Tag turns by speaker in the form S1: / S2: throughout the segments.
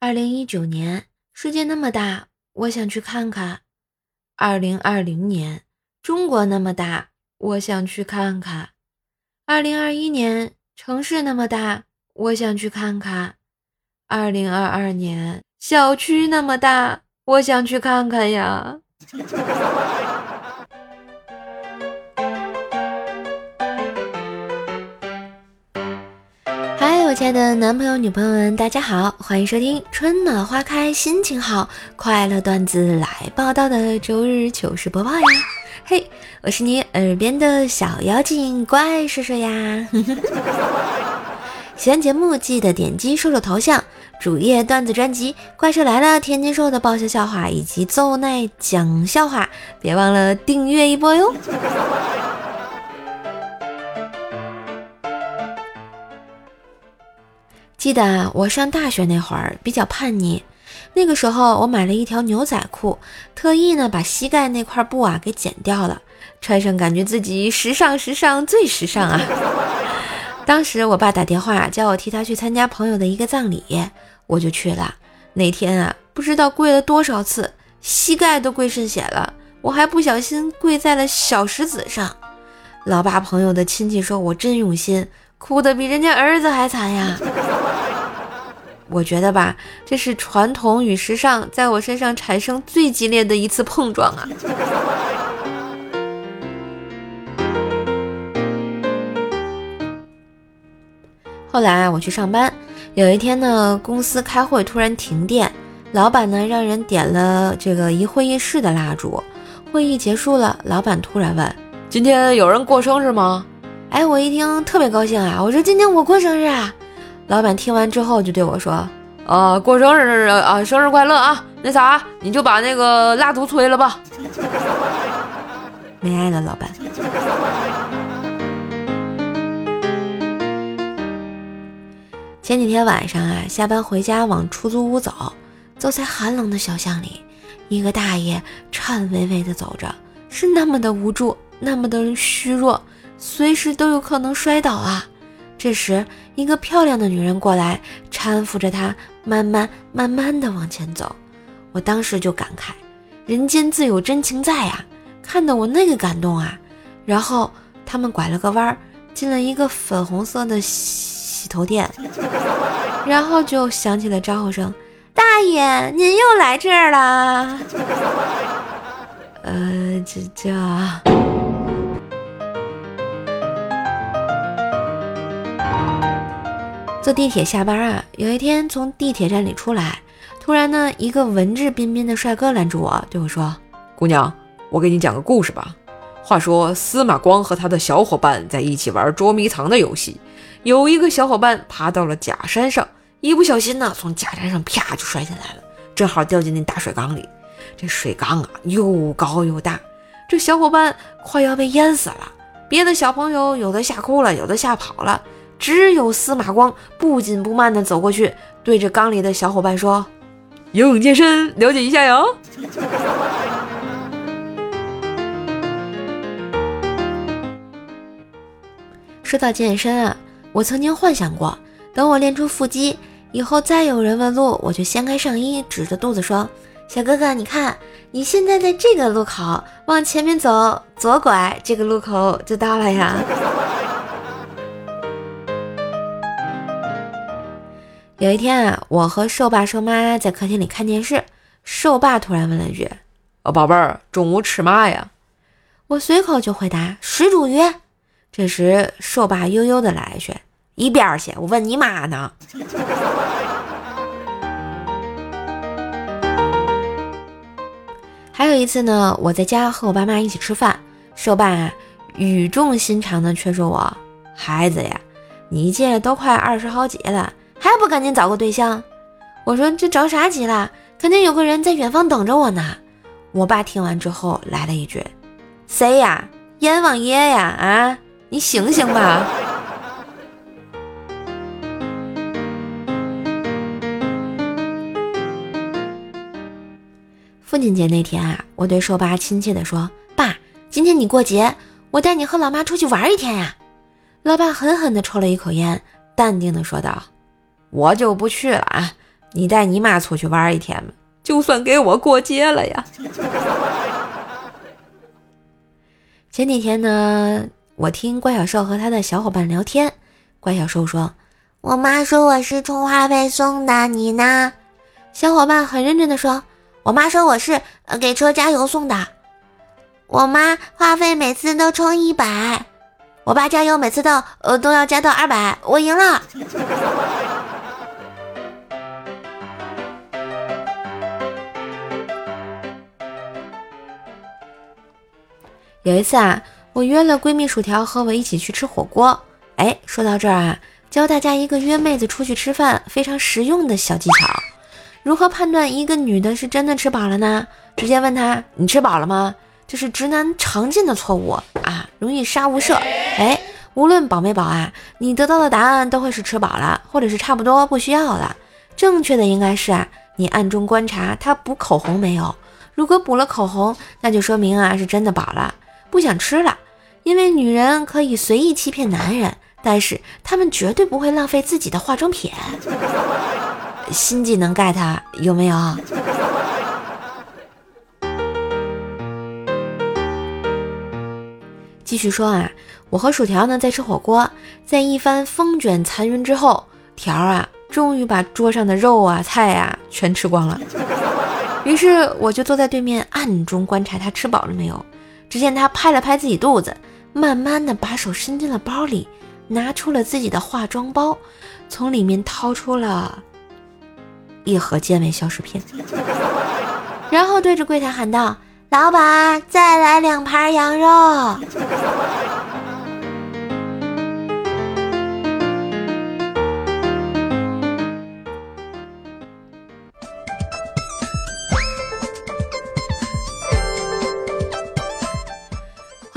S1: 二零一九年，世界那么大，我想去看看。二零二零年，中国那么大，我想去看看。二零二一年，城市那么大，我想去看看。二零二二年，小区那么大，我想去看看呀。亲爱的男朋友、女朋友们，大家好，欢迎收听春暖花开，心情好，快乐段子来报道的周日糗事播报呀。嘿，我是你耳边的小妖精怪叔叔呀。喜欢节目记得点击叔叔头像，主页段子专辑《怪兽来了》，天津兽的爆笑笑话以及奏奈讲笑话，别忘了订阅一波哟。记得我上大学那会儿比较叛逆，那个时候我买了一条牛仔裤，特意呢把膝盖那块布啊给剪掉了，穿上感觉自己时尚时尚最时尚啊！当时我爸打电话叫我替他去参加朋友的一个葬礼，我就去了。那天啊，不知道跪了多少次，膝盖都跪渗血了，我还不小心跪在了小石子上。老爸朋友的亲戚说我真用心，哭得比人家儿子还惨呀。我觉得吧，这是传统与时尚在我身上产生最激烈的一次碰撞啊！后来啊我去上班，有一天呢，公司开会突然停电，老板呢让人点了这个一会议室的蜡烛。会议结束了，老板突然问：“今天有人过生日吗？”哎，我一听特别高兴啊，我说：“今天我过生日啊！”老板听完之后就对我说：“啊，过生日啊，生日快乐啊！那啥，你就把那个蜡烛吹了吧。”没爱了，老板。前几天晚上啊，下班回家往出租屋走，走在寒冷的小巷里，一个大爷颤巍巍的走着，是那么的无助，那么的虚弱，随时都有可能摔倒啊。这时，一个漂亮的女人过来，搀扶着他，慢慢慢慢的往前走。我当时就感慨，人间自有真情在呀，看得我那个感动啊。然后他们拐了个弯，进了一个粉红色的洗头店，然后就响起了招呼声：“大爷，您又来这儿了。”呃，这这。坐地铁下班啊，有一天从地铁站里出来，突然呢，一个文质彬彬的帅哥拦住我，对我说：“
S2: 姑娘，我给你讲个故事吧。话说司马光和他的小伙伴在一起玩捉迷藏的游戏，有一个小伙伴爬到了假山上，一不小心呢，从假山上啪就摔下来了，正好掉进那大水缸里。这水缸啊，又高又大，这小伙伴快要被淹死了。别的小朋友有的吓哭了，有的吓跑了。”只有司马光不紧不慢地走过去，对着缸里的小伙伴说：“游泳健身，了解一下哟。”
S1: 说到健身啊，我曾经幻想过，等我练出腹肌以后，再有人问路，我就掀开上衣，指着肚子说：“小哥哥，你看，你现在在这个路口，往前面走，左拐，这个路口就到了呀。” 有一天啊，我和瘦爸瘦妈在客厅里看电视，瘦爸突然问了一句：“
S2: 哦，宝贝儿，中午吃嘛呀？”
S1: 我随口就回答：“水煮鱼。”这时瘦爸悠悠的来一句：“一边去，我问你妈呢。”还有一次呢，我在家和我爸妈一起吃饭，瘦爸语重心长的劝说我：“孩子呀，你这都快二十好几了。”还不赶紧找个对象？我说这着啥急了？肯定有个人在远方等着我呢。我爸听完之后来了一句：“谁呀？阎王爷呀？啊，你醒醒吧！”父亲节那天啊，我对瘦爸亲切地说：“爸，今天你过节，我带你和老妈出去玩一天呀。”老爸狠狠地抽了一口烟，淡定地说道。我就不去了啊！
S2: 你带你妈出去玩一天吧，就算给我过节了呀。
S1: 前几天呢，我听怪小兽和他的小伙伴聊天，怪小兽说：“
S3: 我妈说我是充话费送的，你呢？”
S1: 小伙伴很认真的说：“
S3: 我妈说我是给车加油送的。我妈话费每次都充一百，我爸加油每次都呃都要加到二百，我赢了。”
S1: 有一次啊，我约了闺蜜薯条和我一起去吃火锅。哎，说到这儿啊，教大家一个约妹子出去吃饭非常实用的小技巧：如何判断一个女的是真的吃饱了呢？直接问她：“你吃饱了吗？”这是直男常见的错误啊，容易杀无赦。哎，无论饱没饱啊，你得到的答案都会是吃饱了，或者是差不多不需要了。正确的应该是啊，你暗中观察她补口红没有。如果补了口红，那就说明啊是真的饱了。不想吃了，因为女人可以随意欺骗男人，但是她们绝对不会浪费自己的化妆品。新技能 get 有没有？继续说啊，我和薯条呢在吃火锅，在一番风卷残云之后，条啊终于把桌上的肉啊菜啊全吃光了。于是我就坐在对面暗中观察他吃饱了没有。只见他拍了拍自己肚子，慢慢的把手伸进了包里，拿出了自己的化妆包，从里面掏出了一盒健胃消食片，然后对着柜台喊道：“老板，再来两盘羊肉。”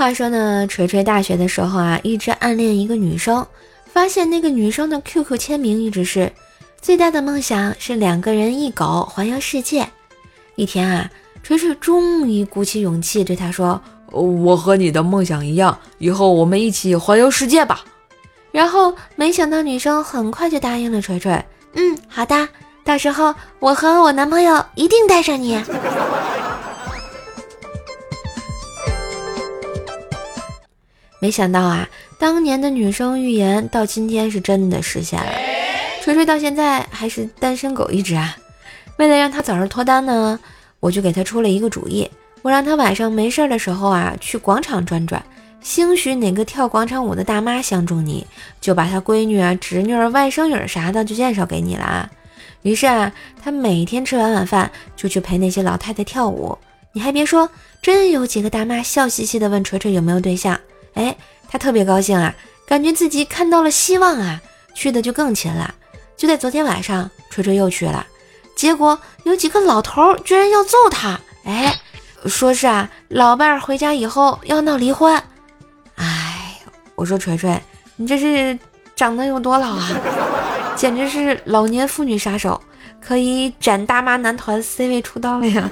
S1: 话说呢，锤锤大学的时候啊，一直暗恋一个女生，发现那个女生的 QQ 签名一直是最大的梦想是两个人一狗环游世界。一天啊，锤锤终于鼓起勇气对她说：“
S2: 我和你的梦想一样，以后我们一起环游世界吧。”
S1: 然后没想到女生很快就答应了锤锤：“
S3: 嗯，好的，到时候我和我男朋友一定带上你。”
S1: 没想到啊，当年的女生预言到今天是真的实现了。锤锤到现在还是单身狗一只啊！为了让他早日脱单呢，我就给他出了一个主意，我让他晚上没事的时候啊，去广场转转，兴许哪个跳广场舞的大妈相中你，就把他闺女啊、侄女、外甥女啥的就介绍给你了啊。于是啊，他每天吃完晚饭就去陪那些老太太跳舞。你还别说，真有几个大妈笑嘻嘻的问锤锤有没有对象。哎，他特别高兴啊，感觉自己看到了希望啊，去的就更勤了。就在昨天晚上，锤锤又去了，结果有几个老头居然要揍他。哎，说是啊，老伴儿回家以后要闹离婚。哎，我说锤锤，你这是长得有多老啊？简直是老年妇女杀手，可以斩大妈男团 C 位出道了呀！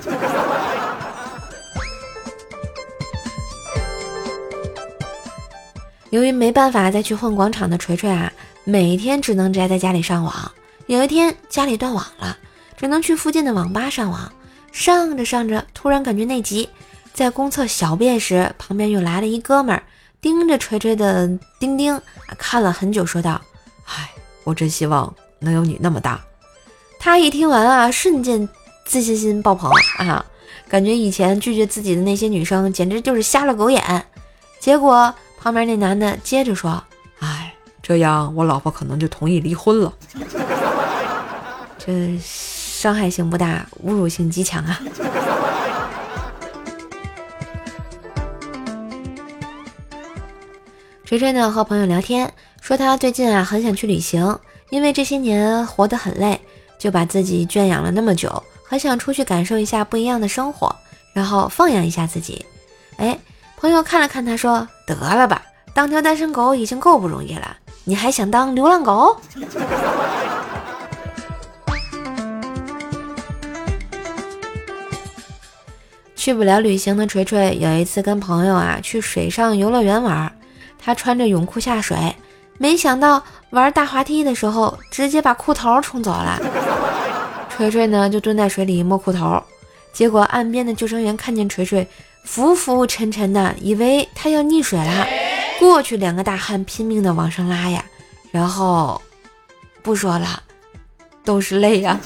S1: 由于没办法再去混广场的锤锤啊，每天只能宅在家里上网。有一天家里断网了，只能去附近的网吧上网。上着上着，突然感觉内急，在公厕小便时，旁边又来了一哥们儿，盯着锤锤的钉钉看了很久，说道：“
S2: 唉，我真希望能有你那么大。”
S1: 他一听完啊，瞬间自信心爆棚啊，感觉以前拒绝自己的那些女生简直就是瞎了狗眼。结果。旁边那男的接着说：“
S2: 哎，这样我老婆可能就同意离婚了。
S1: 这伤害性不大，侮辱性极强啊！”锤锤呢和朋友聊天，说他最近啊很想去旅行，因为这些年活得很累，就把自己圈养了那么久，很想出去感受一下不一样的生活，然后放养一下自己。哎。朋友看了看他，说：“得了吧，当条单身狗已经够不容易了，你还想当流浪狗？” 去不了旅行的锤锤有一次跟朋友啊去水上游乐园玩，他穿着泳裤下水，没想到玩大滑梯的时候直接把裤头冲走了。锤锤呢就蹲在水里摸裤头，结果岸边的救生员看见锤锤浮浮沉沉的，以为他要溺水了，过去两个大汉拼命的往上拉呀，然后不说了，都是泪呀。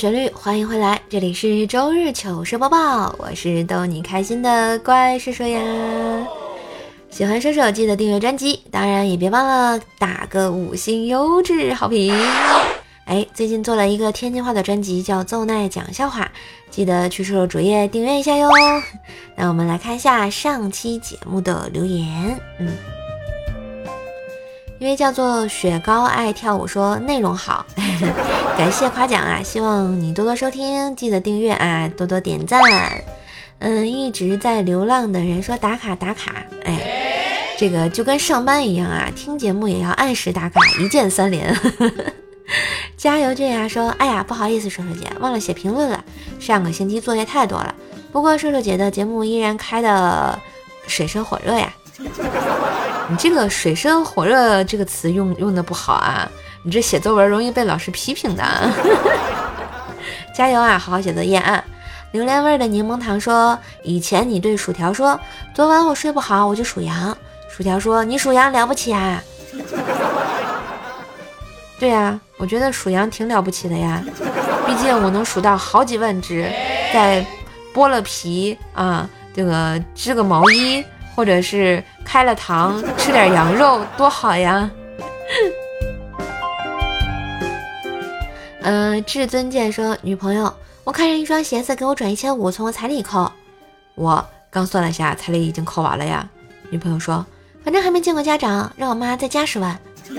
S1: 旋律，欢迎回来，这里是周日糗事播报，我是逗你开心的怪叔叔呀。喜欢射手记得订阅专辑，当然也别忘了打个五星优质好评。哎，最近做了一个天津话的专辑，叫奏奈讲笑话，记得去射手主页订阅一下哟。那我们来看一下上期节目的留言，嗯。因为叫做雪糕爱跳舞，说内容好，感谢夸奖啊！希望你多多收听，记得订阅啊，多多点赞。嗯，一直在流浪的人说打卡打卡，哎，这个就跟上班一样啊，听节目也要按时打卡，一键三连。加油俊呀说，哎呀，不好意思，瘦瘦姐忘了写评论了，上个星期作业太多了。不过瘦瘦姐的节目依然开的水深火热呀。你这个“水深火热”这个词用用的不好啊！你这写作文容易被老师批评的。加油啊，好好写作业啊！榴莲味的柠檬糖说：“以前你对薯条说，昨晚我睡不好，我就数羊。”薯条说：“你数羊了不起啊？” 对呀，我觉得数羊挺了不起的呀，毕竟我能数到好几万只，再剥了皮啊，这个织个毛衣。或者是开了膛吃点羊肉多好呀！嗯，至尊剑说女朋友，我看上一双鞋子，给我转一千五，从我彩礼扣。我刚算了下，彩礼已经扣完了呀。女朋友说，反正还没见过家长，让我妈再加十万。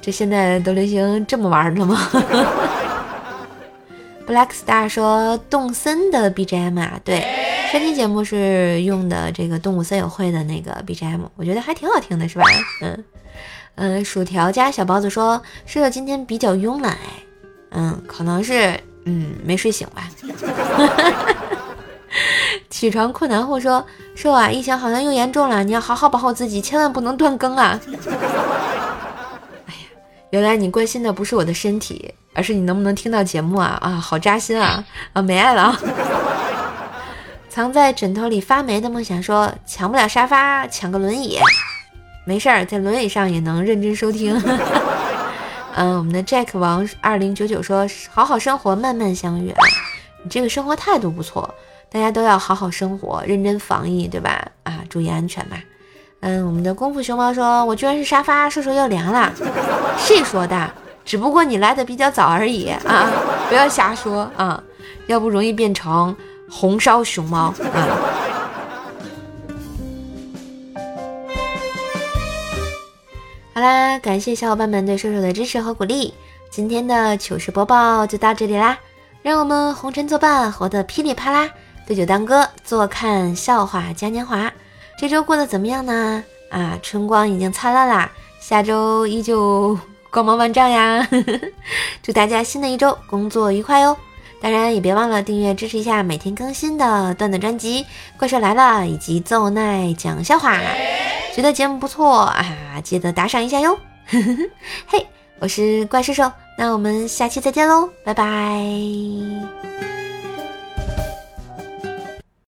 S1: 这现在都流行这么玩的吗？Black Star 说动森的 BGM 啊，对，这期节目是用的这个动物森友会的那个 BGM，我觉得还挺好听的，是吧？嗯嗯，薯条加小包子说舍友今天比较慵懒，哎，嗯，可能是嗯没睡醒吧。起床困难户说舍友啊，疫情好像又严重了，你要好好保护自己，千万不能断更啊。哎呀，原来你关心的不是我的身体。而是你能不能听到节目啊啊，好扎心啊啊，没爱了啊！藏在枕头里发霉的梦想说，抢不了沙发，抢个轮椅，没事儿，在轮椅上也能认真收听。嗯，我们的 Jack 王二零九九说，好好生活，慢慢相遇。你这个生活态度不错，大家都要好好生活，认真防疫，对吧？啊，注意安全吧。嗯，我们的功夫熊猫说，我居然是沙发，说说要凉了，谁说的？只不过你来的比较早而已啊！不要瞎说啊，要不容易变成红烧熊猫啊！好啦，感谢小伙伴们对瘦瘦的支持和鼓励，今天的糗事播报就到这里啦！让我们红尘作伴，活得噼里啪啦，对酒当歌，坐看笑话嘉年华。这周过得怎么样呢？啊，春光已经灿烂啦，下周依旧。光芒万丈呀！祝大家新的一周工作愉快哟！当然也别忘了订阅支持一下每天更新的段子专辑《怪兽来了》以及奏奈讲笑话。觉得节目不错啊，记得打赏一下哟！嘿，我是怪兽兽，那我们下期再见喽，拜拜。